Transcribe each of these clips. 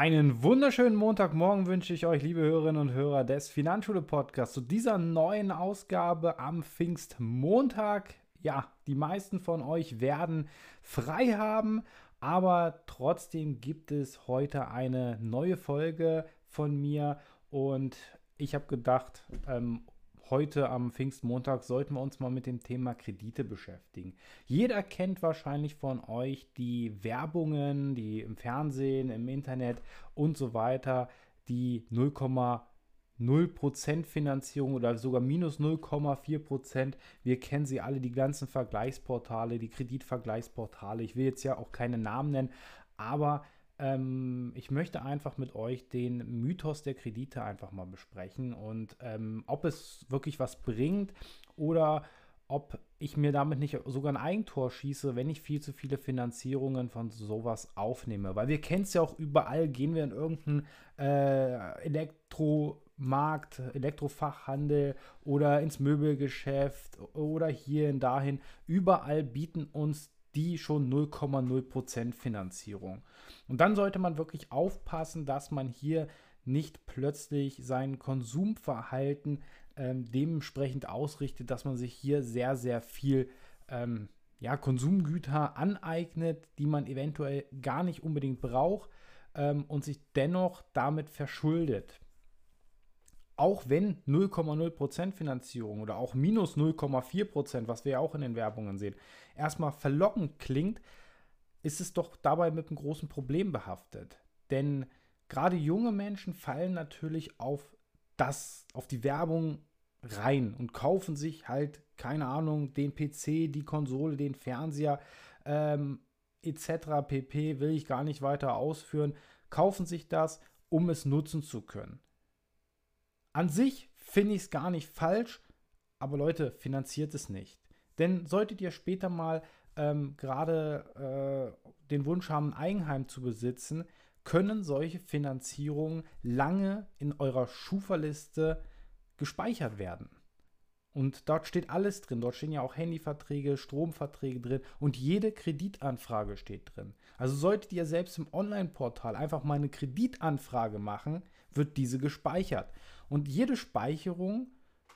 Einen wunderschönen Montagmorgen wünsche ich euch, liebe Hörerinnen und Hörer des Finanzschule Podcasts, zu dieser neuen Ausgabe am Pfingstmontag. Ja, die meisten von euch werden frei haben, aber trotzdem gibt es heute eine neue Folge von mir und ich habe gedacht, ähm, heute am Pfingstmontag sollten wir uns mal mit dem Thema Kredite beschäftigen. Jeder kennt wahrscheinlich von euch die Werbungen, die im Fernsehen, im Internet und so weiter, die 0,0% Finanzierung oder sogar minus 0,4%. Wir kennen sie alle, die ganzen Vergleichsportale, die Kreditvergleichsportale. Ich will jetzt ja auch keine Namen nennen, aber ähm, ich möchte einfach mit euch den Mythos der Kredite einfach mal besprechen und ähm, ob es wirklich was bringt oder ob ich mir damit nicht sogar ein Eigentor schieße, wenn ich viel zu viele Finanzierungen von sowas aufnehme. Weil wir kennen es ja auch überall, gehen wir in irgendeinen äh, Elektromarkt, Elektrofachhandel oder ins Möbelgeschäft oder hierhin, dahin. Überall bieten uns die schon 0,0% Finanzierung. Und dann sollte man wirklich aufpassen, dass man hier nicht plötzlich sein Konsumverhalten ähm, dementsprechend ausrichtet, dass man sich hier sehr, sehr viel ähm, ja, Konsumgüter aneignet, die man eventuell gar nicht unbedingt braucht ähm, und sich dennoch damit verschuldet auch wenn 0,0% Finanzierung oder auch minus 0,4%, was wir ja auch in den Werbungen sehen, erstmal verlockend klingt, ist es doch dabei mit einem großen Problem behaftet. Denn gerade junge Menschen fallen natürlich auf das, auf die Werbung rein und kaufen sich halt, keine Ahnung, den PC, die Konsole, den Fernseher ähm, etc. pp. will ich gar nicht weiter ausführen, kaufen sich das, um es nutzen zu können. An sich finde ich es gar nicht falsch, aber Leute, finanziert es nicht. Denn solltet ihr später mal ähm, gerade äh, den Wunsch haben, ein Eigenheim zu besitzen, können solche Finanzierungen lange in eurer Schufa-Liste gespeichert werden. Und dort steht alles drin. Dort stehen ja auch Handyverträge, Stromverträge drin und jede Kreditanfrage steht drin. Also solltet ihr selbst im Online-Portal einfach mal eine Kreditanfrage machen, wird diese gespeichert. Und jede Speicherung,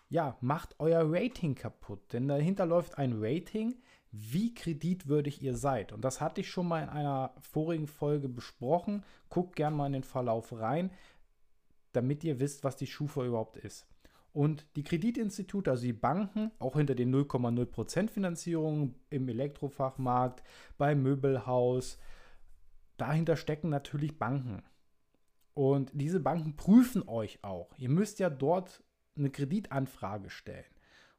ja, macht euer Rating kaputt. Denn dahinter läuft ein Rating, wie kreditwürdig ihr seid. Und das hatte ich schon mal in einer vorigen Folge besprochen. Guckt gerne mal in den Verlauf rein, damit ihr wisst, was die Schufa überhaupt ist. Und die Kreditinstitute, also die Banken, auch hinter den 0,0% Finanzierungen im Elektrofachmarkt, beim Möbelhaus, dahinter stecken natürlich Banken. Und diese Banken prüfen euch auch. Ihr müsst ja dort eine Kreditanfrage stellen.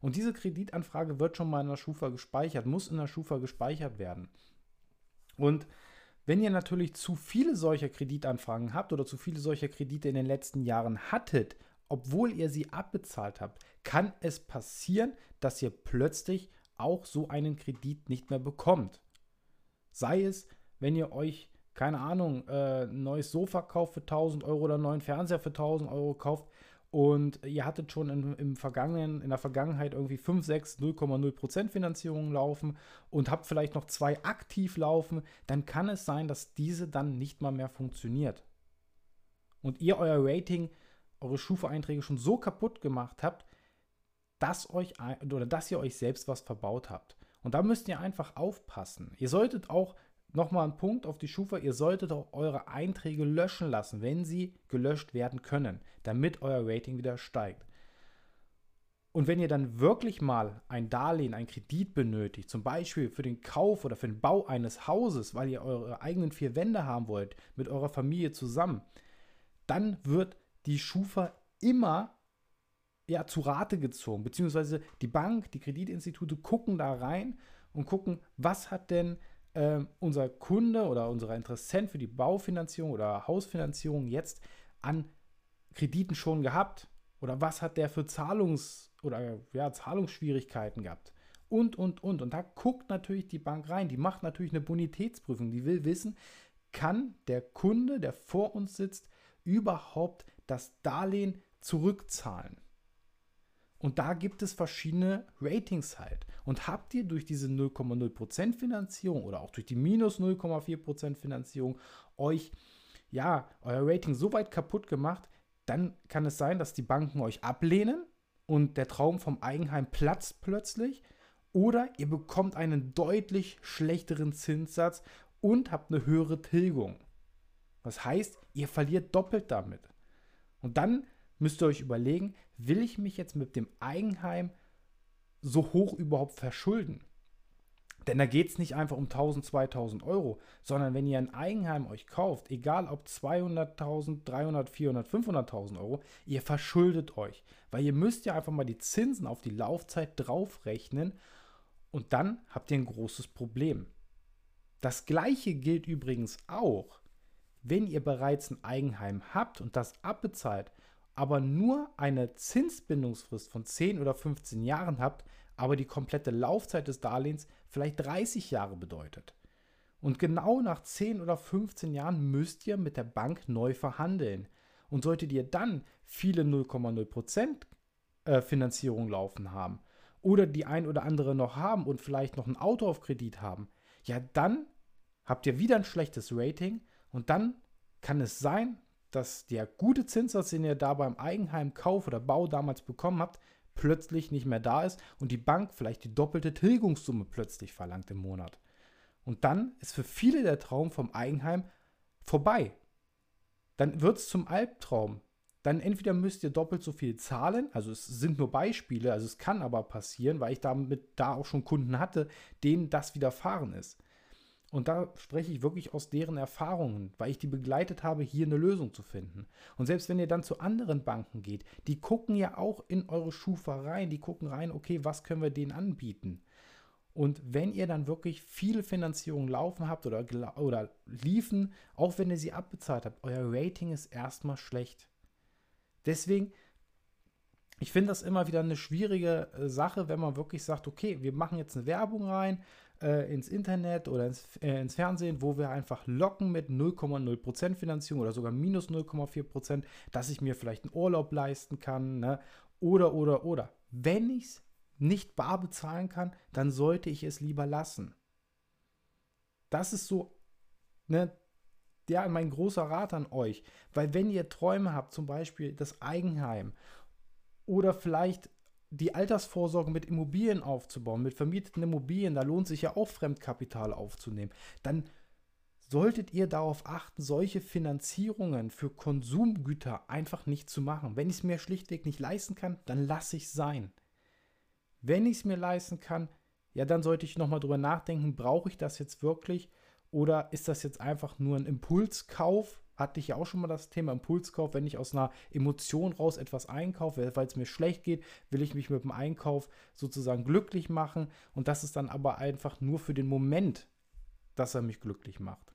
Und diese Kreditanfrage wird schon mal in der Schufa gespeichert, muss in der Schufa gespeichert werden. Und wenn ihr natürlich zu viele solcher Kreditanfragen habt oder zu viele solcher Kredite in den letzten Jahren hattet, obwohl ihr sie abbezahlt habt, kann es passieren, dass ihr plötzlich auch so einen Kredit nicht mehr bekommt. Sei es, wenn ihr euch keine Ahnung, äh, ein neues Sofa kauft für 1000 Euro oder einen neuen Fernseher für 1000 Euro kauft und ihr hattet schon in, im vergangenen, in der Vergangenheit irgendwie 5, 6, 0,0% Finanzierungen laufen und habt vielleicht noch zwei aktiv laufen, dann kann es sein, dass diese dann nicht mal mehr funktioniert. Und ihr euer Rating, eure Schufa-Einträge schon so kaputt gemacht habt, dass euch oder dass ihr euch selbst was verbaut habt. Und da müsst ihr einfach aufpassen. Ihr solltet auch Nochmal ein Punkt auf die Schufa, ihr solltet auch eure Einträge löschen lassen, wenn sie gelöscht werden können, damit euer Rating wieder steigt. Und wenn ihr dann wirklich mal ein Darlehen, ein Kredit benötigt, zum Beispiel für den Kauf oder für den Bau eines Hauses, weil ihr eure eigenen vier Wände haben wollt, mit eurer Familie zusammen, dann wird die Schufa immer ja, zu Rate gezogen, beziehungsweise die Bank, die Kreditinstitute gucken da rein und gucken, was hat denn äh, unser Kunde oder unser Interessent für die Baufinanzierung oder Hausfinanzierung jetzt an Krediten schon gehabt? Oder was hat der für Zahlungs- oder ja, Zahlungsschwierigkeiten gehabt? Und, und, und. Und da guckt natürlich die Bank rein. Die macht natürlich eine Bonitätsprüfung. Die will wissen, kann der Kunde, der vor uns sitzt, überhaupt das Darlehen zurückzahlen? Und da gibt es verschiedene Ratings halt. Und habt ihr durch diese 0,0% Finanzierung oder auch durch die minus 0,4% Finanzierung euch ja, euer Rating so weit kaputt gemacht, dann kann es sein, dass die Banken euch ablehnen und der Traum vom Eigenheim platzt plötzlich. Oder ihr bekommt einen deutlich schlechteren Zinssatz und habt eine höhere Tilgung. Das heißt, ihr verliert doppelt damit. Und dann müsst ihr euch überlegen, will ich mich jetzt mit dem Eigenheim so hoch überhaupt verschulden? Denn da geht es nicht einfach um 1000, 2000 Euro, sondern wenn ihr ein Eigenheim euch kauft, egal ob 200.000, 300, 400, 500.000 Euro, ihr verschuldet euch. Weil ihr müsst ja einfach mal die Zinsen auf die Laufzeit draufrechnen und dann habt ihr ein großes Problem. Das gleiche gilt übrigens auch, wenn ihr bereits ein Eigenheim habt und das abbezahlt, aber nur eine Zinsbindungsfrist von 10 oder 15 Jahren habt, aber die komplette Laufzeit des Darlehens vielleicht 30 Jahre bedeutet. Und genau nach 10 oder 15 Jahren müsst ihr mit der Bank neu verhandeln. Und solltet ihr dann viele 0,0% äh, Finanzierung laufen haben oder die ein oder andere noch haben und vielleicht noch ein Auto auf Kredit haben, ja, dann habt ihr wieder ein schlechtes Rating und dann kann es sein, dass der gute Zinssatz, den ihr da beim Eigenheimkauf oder Bau damals bekommen habt, plötzlich nicht mehr da ist und die Bank vielleicht die doppelte Tilgungssumme plötzlich verlangt im Monat. Und dann ist für viele der Traum vom Eigenheim vorbei. Dann wird es zum Albtraum. Dann entweder müsst ihr doppelt so viel zahlen, also es sind nur Beispiele, also es kann aber passieren, weil ich damit da auch schon Kunden hatte, denen das widerfahren ist. Und da spreche ich wirklich aus deren Erfahrungen, weil ich die begleitet habe, hier eine Lösung zu finden. Und selbst wenn ihr dann zu anderen Banken geht, die gucken ja auch in eure Schufa rein, die gucken rein, okay, was können wir denen anbieten? Und wenn ihr dann wirklich viele Finanzierungen laufen habt oder, oder liefen, auch wenn ihr sie abbezahlt habt, euer Rating ist erstmal schlecht. Deswegen, ich finde das immer wieder eine schwierige äh, Sache, wenn man wirklich sagt, okay, wir machen jetzt eine Werbung rein, äh, ins Internet oder ins, äh, ins, Fernsehen, wo wir einfach locken mit 0,0% Finanzierung oder sogar minus 0,4%, dass ich mir vielleicht einen Urlaub leisten kann. Ne? Oder, oder, oder. Wenn ich es nicht bar bezahlen kann, dann sollte ich es lieber lassen. Das ist so, ne, ja, mein großer Rat an euch. Weil wenn ihr Träume habt, zum Beispiel das Eigenheim oder vielleicht die Altersvorsorge mit Immobilien aufzubauen, mit vermieteten Immobilien, da lohnt sich ja auch Fremdkapital aufzunehmen, dann solltet ihr darauf achten, solche Finanzierungen für Konsumgüter einfach nicht zu machen. Wenn ich es mir schlichtweg nicht leisten kann, dann lasse ich es sein. Wenn ich es mir leisten kann, ja, dann sollte ich nochmal drüber nachdenken, brauche ich das jetzt wirklich oder ist das jetzt einfach nur ein Impulskauf, hatte ich ja auch schon mal das Thema Impulskauf. Wenn ich aus einer Emotion raus etwas einkaufe, weil es mir schlecht geht, will ich mich mit dem Einkauf sozusagen glücklich machen. Und das ist dann aber einfach nur für den Moment, dass er mich glücklich macht.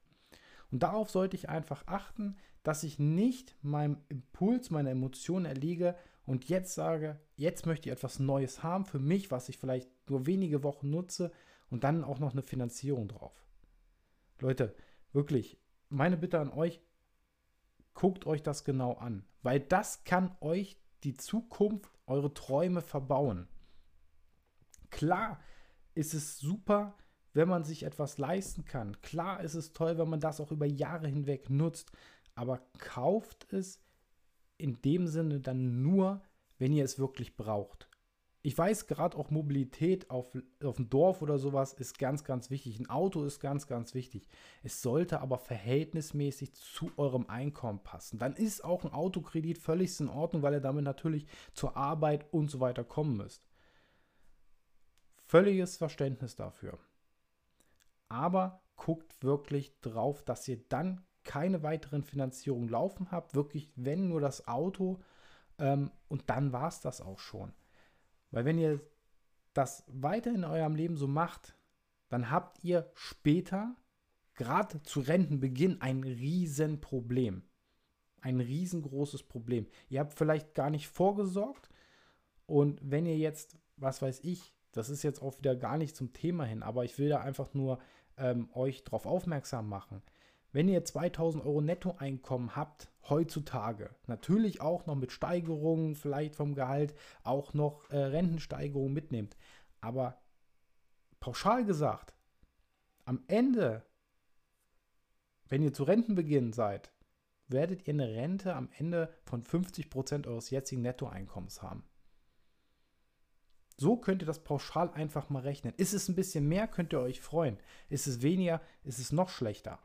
Und darauf sollte ich einfach achten, dass ich nicht meinem Impuls, meiner Emotion erliege und jetzt sage, jetzt möchte ich etwas Neues haben für mich, was ich vielleicht nur wenige Wochen nutze und dann auch noch eine Finanzierung drauf. Leute, wirklich, meine Bitte an euch, guckt euch das genau an, weil das kann euch die Zukunft, eure Träume verbauen. Klar ist es super, wenn man sich etwas leisten kann. Klar ist es toll, wenn man das auch über Jahre hinweg nutzt, aber kauft es in dem Sinne dann nur, wenn ihr es wirklich braucht ich weiß gerade auch Mobilität auf, auf dem Dorf oder sowas ist ganz, ganz wichtig. Ein Auto ist ganz, ganz wichtig. Es sollte aber verhältnismäßig zu eurem Einkommen passen. Dann ist auch ein Autokredit völlig in Ordnung, weil ihr damit natürlich zur Arbeit und so weiter kommen müsst. Völliges Verständnis dafür. Aber guckt wirklich drauf, dass ihr dann keine weiteren Finanzierungen laufen habt. Wirklich, wenn nur das Auto. Ähm, und dann war es das auch schon. Weil wenn ihr das weiter in eurem Leben so macht, dann habt ihr später, gerade zu Rentenbeginn, ein Riesenproblem. Ein riesengroßes Problem. Ihr habt vielleicht gar nicht vorgesorgt und wenn ihr jetzt, was weiß ich, das ist jetzt auch wieder gar nicht zum Thema hin, aber ich will da einfach nur ähm, euch darauf aufmerksam machen. Wenn ihr 2000 Euro Nettoeinkommen habt, heutzutage, natürlich auch noch mit Steigerungen vielleicht vom Gehalt, auch noch äh, Rentensteigerungen mitnehmt, aber pauschal gesagt, am Ende, wenn ihr zu Rentenbeginn seid, werdet ihr eine Rente am Ende von 50% eures jetzigen Nettoeinkommens haben. So könnt ihr das pauschal einfach mal rechnen. Ist es ein bisschen mehr, könnt ihr euch freuen. Ist es weniger, ist es noch schlechter.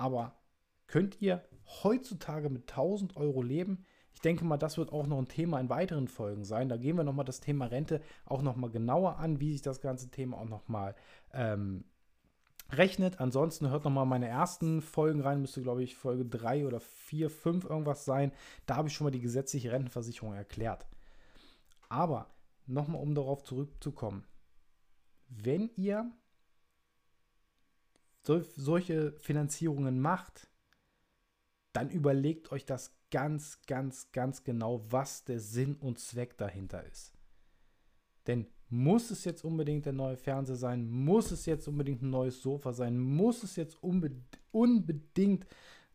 Aber könnt ihr heutzutage mit 1000 Euro leben? Ich denke mal, das wird auch noch ein Thema in weiteren Folgen sein. Da gehen wir nochmal das Thema Rente auch nochmal genauer an, wie sich das ganze Thema auch nochmal ähm, rechnet. Ansonsten hört nochmal meine ersten Folgen rein, müsste glaube ich Folge 3 oder 4, 5 irgendwas sein. Da habe ich schon mal die gesetzliche Rentenversicherung erklärt. Aber nochmal um darauf zurückzukommen. Wenn ihr solche Finanzierungen macht, dann überlegt euch das ganz, ganz, ganz genau, was der Sinn und Zweck dahinter ist. Denn muss es jetzt unbedingt der neue Fernseher sein? Muss es jetzt unbedingt ein neues Sofa sein? Muss es jetzt unbe unbedingt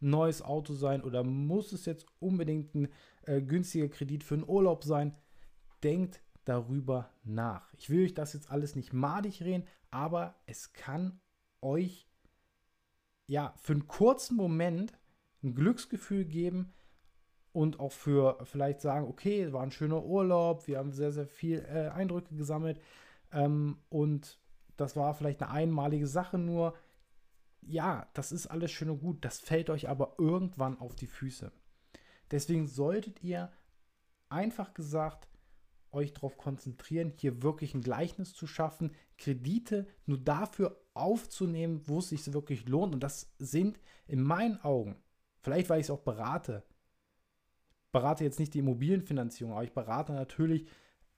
ein neues Auto sein? Oder muss es jetzt unbedingt ein äh, günstiger Kredit für einen Urlaub sein? Denkt darüber nach. Ich will euch das jetzt alles nicht madig reden, aber es kann euch ja für einen kurzen Moment ein Glücksgefühl geben und auch für vielleicht sagen, okay, war ein schöner Urlaub, wir haben sehr, sehr viel äh, Eindrücke gesammelt ähm, und das war vielleicht eine einmalige Sache nur. Ja, das ist alles schön und gut, das fällt euch aber irgendwann auf die Füße. Deswegen solltet ihr einfach gesagt euch darauf konzentrieren, hier wirklich ein Gleichnis zu schaffen, Kredite nur dafür aufzunehmen, wo es sich wirklich lohnt. Und das sind in meinen Augen, vielleicht weil ich es auch berate, ich berate jetzt nicht die Immobilienfinanzierung, aber ich berate natürlich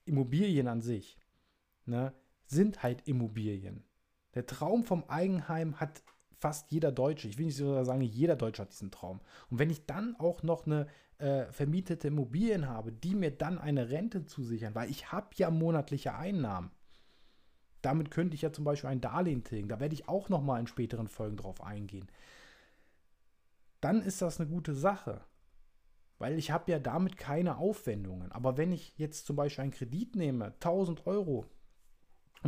Immobilien an sich, ne, sind halt Immobilien. Der Traum vom Eigenheim hat fast jeder Deutsche, ich will nicht sogar sagen, jeder Deutsche hat diesen Traum. Und wenn ich dann auch noch eine äh, vermietete Immobilien habe, die mir dann eine Rente zusichern, weil ich habe ja monatliche Einnahmen. Damit könnte ich ja zum Beispiel ein Darlehen tilgen. Da werde ich auch noch mal in späteren Folgen drauf eingehen. Dann ist das eine gute Sache, weil ich habe ja damit keine Aufwendungen. Aber wenn ich jetzt zum Beispiel einen Kredit nehme, 1000 Euro,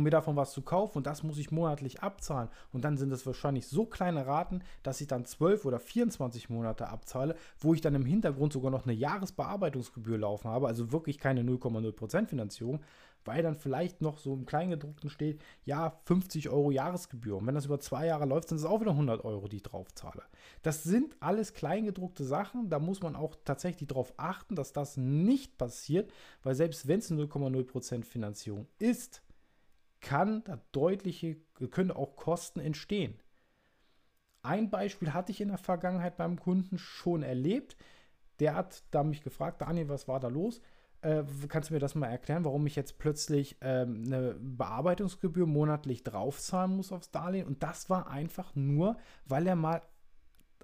um mir davon was zu kaufen und das muss ich monatlich abzahlen. Und dann sind es wahrscheinlich so kleine Raten, dass ich dann 12 oder 24 Monate abzahle, wo ich dann im Hintergrund sogar noch eine Jahresbearbeitungsgebühr laufen habe, also wirklich keine 0,0% Finanzierung, weil dann vielleicht noch so im Kleingedruckten steht, ja, 50 Euro Jahresgebühr. Und wenn das über zwei Jahre läuft, sind es auch wieder 100 Euro, die ich drauf zahle. Das sind alles kleingedruckte Sachen, da muss man auch tatsächlich darauf achten, dass das nicht passiert, weil selbst wenn es 0,0% Finanzierung ist, kann da deutliche, können auch Kosten entstehen. Ein Beispiel hatte ich in der Vergangenheit beim Kunden schon erlebt. Der hat da mich gefragt, Daniel, was war da los? Äh, kannst du mir das mal erklären, warum ich jetzt plötzlich ähm, eine Bearbeitungsgebühr monatlich draufzahlen muss aufs Darlehen? Und das war einfach nur, weil er mal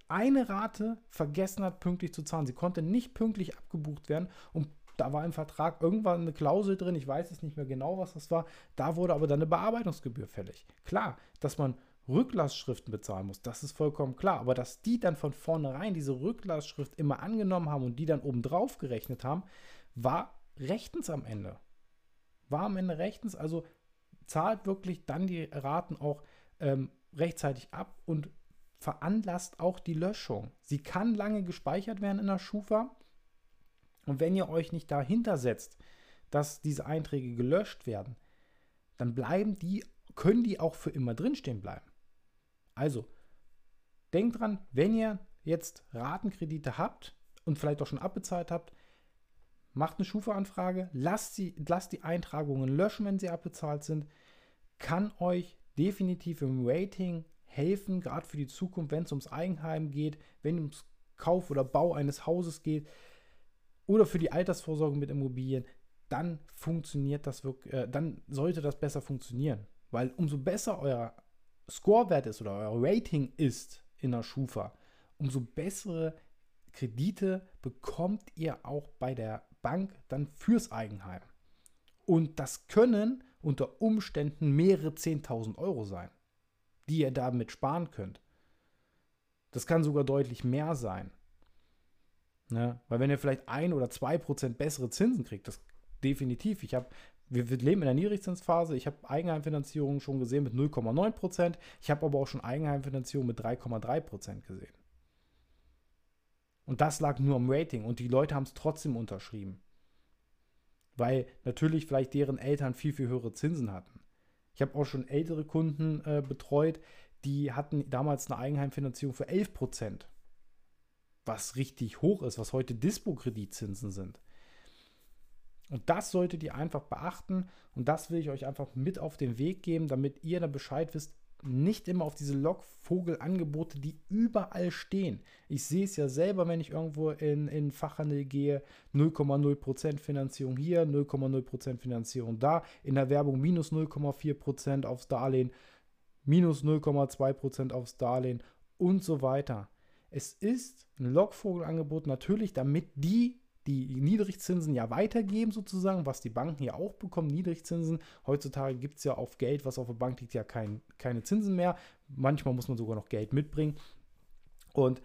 eine Rate vergessen hat, pünktlich zu zahlen. Sie konnte nicht pünktlich abgebucht werden und da war im Vertrag irgendwann eine Klausel drin, ich weiß es nicht mehr genau, was das war. Da wurde aber dann eine Bearbeitungsgebühr fällig. Klar, dass man Rücklassschriften bezahlen muss, das ist vollkommen klar. Aber dass die dann von vornherein diese Rücklassschrift immer angenommen haben und die dann obendrauf gerechnet haben, war rechtens am Ende. War am Ende rechtens, also zahlt wirklich dann die Raten auch ähm, rechtzeitig ab und veranlasst auch die Löschung. Sie kann lange gespeichert werden in der Schufa, und wenn ihr euch nicht dahinter setzt, dass diese Einträge gelöscht werden, dann bleiben die, können die auch für immer drinstehen bleiben. Also, denkt dran, wenn ihr jetzt Ratenkredite habt und vielleicht auch schon abbezahlt habt, macht eine Schufa-Anfrage, lasst, lasst die Eintragungen löschen, wenn sie abbezahlt sind, kann euch definitiv im Rating helfen, gerade für die Zukunft, wenn es ums Eigenheim geht, wenn es ums Kauf oder Bau eines Hauses geht, oder für die Altersvorsorge mit Immobilien, dann funktioniert das wirklich, äh, dann sollte das besser funktionieren. Weil umso besser euer Scorewert ist oder euer Rating ist in der Schufa, umso bessere Kredite bekommt ihr auch bei der Bank dann fürs Eigenheim. Und das können unter Umständen mehrere 10.000 Euro sein, die ihr damit sparen könnt. Das kann sogar deutlich mehr sein. Ne? Weil wenn ihr vielleicht ein oder zwei Prozent bessere Zinsen kriegt, das definitiv. Ich habe, wir, wir, leben in der Niedrigzinsphase. Ich habe Eigenheimfinanzierung schon gesehen mit 0,9 Prozent. Ich habe aber auch schon Eigenheimfinanzierung mit 3,3 Prozent gesehen. Und das lag nur am Rating und die Leute haben es trotzdem unterschrieben. Weil natürlich vielleicht deren Eltern viel, viel höhere Zinsen hatten. Ich habe auch schon ältere Kunden äh, betreut, die hatten damals eine Eigenheimfinanzierung für 11 Prozent. Was richtig hoch ist, was heute Dispo-Kreditzinsen sind. Und das solltet ihr einfach beachten und das will ich euch einfach mit auf den Weg geben, damit ihr dann Bescheid wisst, nicht immer auf diese Lockvogelangebote, die überall stehen. Ich sehe es ja selber, wenn ich irgendwo in, in Fachhandel gehe, 0,0% Finanzierung hier, 0,0% Finanzierung da, in der Werbung minus 0,4% aufs Darlehen, minus 0,2% aufs Darlehen und so weiter. Es ist ein Lockvogelangebot natürlich, damit die die Niedrigzinsen ja weitergeben, sozusagen, was die Banken ja auch bekommen, Niedrigzinsen. Heutzutage gibt es ja auf Geld, was auf der Bank liegt, ja kein, keine Zinsen mehr. Manchmal muss man sogar noch Geld mitbringen. Und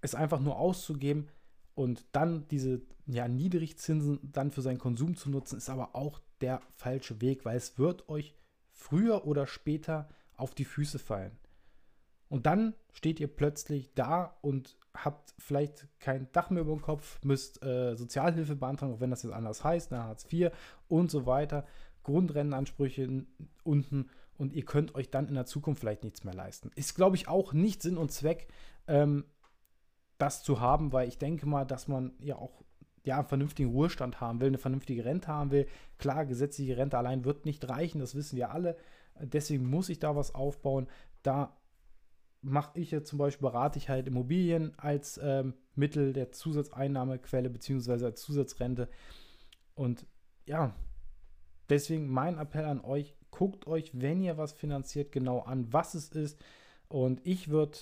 es einfach nur auszugeben und dann diese ja, Niedrigzinsen dann für seinen Konsum zu nutzen, ist aber auch der falsche Weg, weil es wird euch früher oder später auf die Füße fallen. Und dann steht ihr plötzlich da und habt vielleicht kein Dach mehr über dem Kopf, müsst äh, Sozialhilfe beantragen, auch wenn das jetzt anders heißt, ne, Hartz IV und so weiter, Grundrentenansprüche unten und ihr könnt euch dann in der Zukunft vielleicht nichts mehr leisten. Ist, glaube ich, auch nicht Sinn und Zweck, ähm, das zu haben, weil ich denke mal, dass man ja auch ja, einen vernünftigen Ruhestand haben will, eine vernünftige Rente haben will. Klar, gesetzliche Rente allein wird nicht reichen, das wissen wir alle. Deswegen muss ich da was aufbauen. Da mache ich jetzt zum Beispiel, berate ich halt Immobilien als ähm, Mittel der Zusatzeinnahmequelle beziehungsweise als Zusatzrente. Und ja, deswegen mein Appell an euch, guckt euch, wenn ihr was finanziert, genau an, was es ist. Und ich würde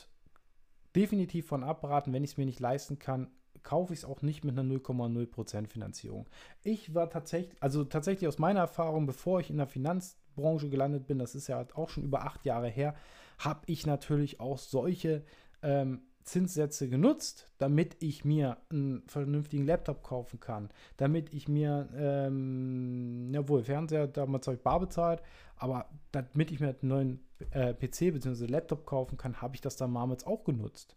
definitiv von abraten, wenn ich es mir nicht leisten kann, kaufe ich es auch nicht mit einer 0,0% Finanzierung. Ich war tatsächlich, also tatsächlich aus meiner Erfahrung, bevor ich in der Finanzbranche gelandet bin, das ist ja auch schon über acht Jahre her, habe ich natürlich auch solche ähm, Zinssätze genutzt, damit ich mir einen vernünftigen Laptop kaufen kann, damit ich mir, ähm, jawohl, Fernseher, damals habe ich bar bezahlt, aber damit ich mir einen neuen äh, PC bzw. Laptop kaufen kann, habe ich das damals auch genutzt.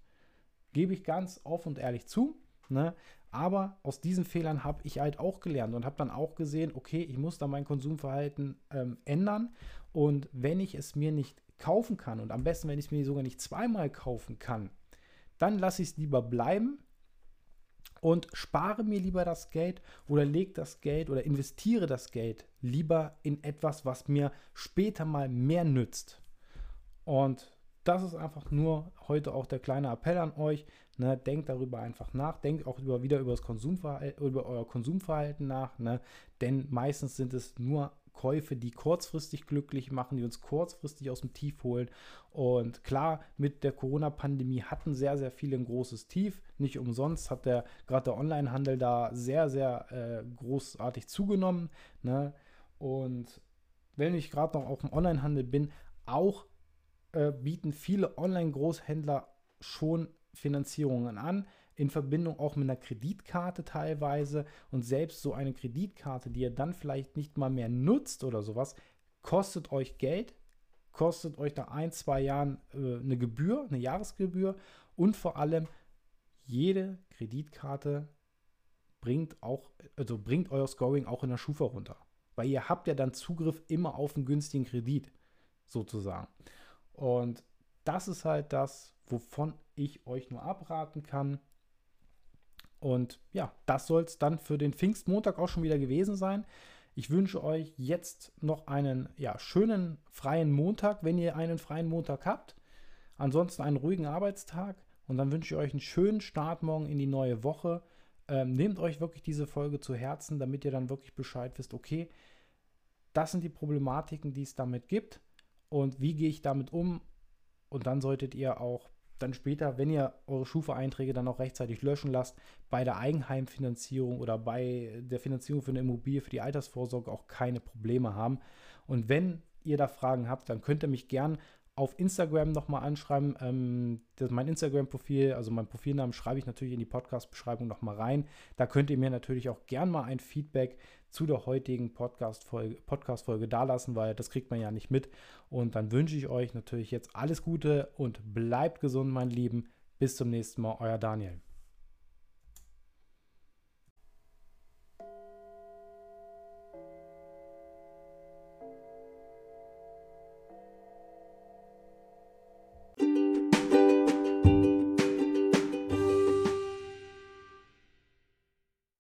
Gebe ich ganz offen und ehrlich zu. Ne? Aber aus diesen Fehlern habe ich halt auch gelernt und habe dann auch gesehen, okay, ich muss da mein Konsumverhalten ähm, ändern. Und wenn ich es mir nicht kaufen kann und am besten, wenn ich es mir sogar nicht zweimal kaufen kann, dann lasse ich es lieber bleiben und spare mir lieber das Geld oder lege das Geld oder investiere das Geld lieber in etwas, was mir später mal mehr nützt. Und das ist einfach nur heute auch der kleine Appell an euch. Ne? Denkt darüber einfach nach. Denkt auch über, wieder über, das Konsumverhalten, über euer Konsumverhalten nach. Ne? Denn meistens sind es nur Käufe, die kurzfristig glücklich machen, die uns kurzfristig aus dem Tief holen. Und klar, mit der Corona-Pandemie hatten sehr, sehr viele ein großes Tief. Nicht umsonst hat der gerade der Onlinehandel da sehr, sehr äh, großartig zugenommen. Ne? Und wenn ich gerade noch auf dem Onlinehandel bin, auch äh, bieten viele Online-Großhändler schon Finanzierungen an in Verbindung auch mit einer Kreditkarte teilweise. Und selbst so eine Kreditkarte, die ihr dann vielleicht nicht mal mehr nutzt oder sowas, kostet euch Geld, kostet euch nach ein, zwei Jahren äh, eine Gebühr, eine Jahresgebühr und vor allem jede Kreditkarte bringt auch, also bringt euer Scoring auch in der Schufa runter. Weil ihr habt ja dann Zugriff immer auf einen günstigen Kredit, sozusagen. Und das ist halt das, wovon ich euch nur abraten kann. Und ja, das soll es dann für den Pfingstmontag auch schon wieder gewesen sein. Ich wünsche euch jetzt noch einen ja, schönen freien Montag, wenn ihr einen freien Montag habt. Ansonsten einen ruhigen Arbeitstag. Und dann wünsche ich euch einen schönen Start morgen in die neue Woche. Ähm, nehmt euch wirklich diese Folge zu Herzen, damit ihr dann wirklich Bescheid wisst, okay, das sind die Problematiken, die es damit gibt. Und wie gehe ich damit um? Und dann solltet ihr auch dann später, wenn ihr eure Schufa-Einträge dann auch rechtzeitig löschen lasst, bei der Eigenheimfinanzierung oder bei der Finanzierung für eine Immobilie, für die Altersvorsorge auch keine Probleme haben. Und wenn ihr da Fragen habt, dann könnt ihr mich gern auf Instagram nochmal anschreiben. Ähm, mein Instagram-Profil, also mein Profilnamen schreibe ich natürlich in die Podcast-Beschreibung nochmal rein. Da könnt ihr mir natürlich auch gern mal ein Feedback zu der heutigen Podcast-Folge Podcast dalassen, weil das kriegt man ja nicht mit. Und dann wünsche ich euch natürlich jetzt alles Gute und bleibt gesund, mein Lieben. Bis zum nächsten Mal, euer Daniel.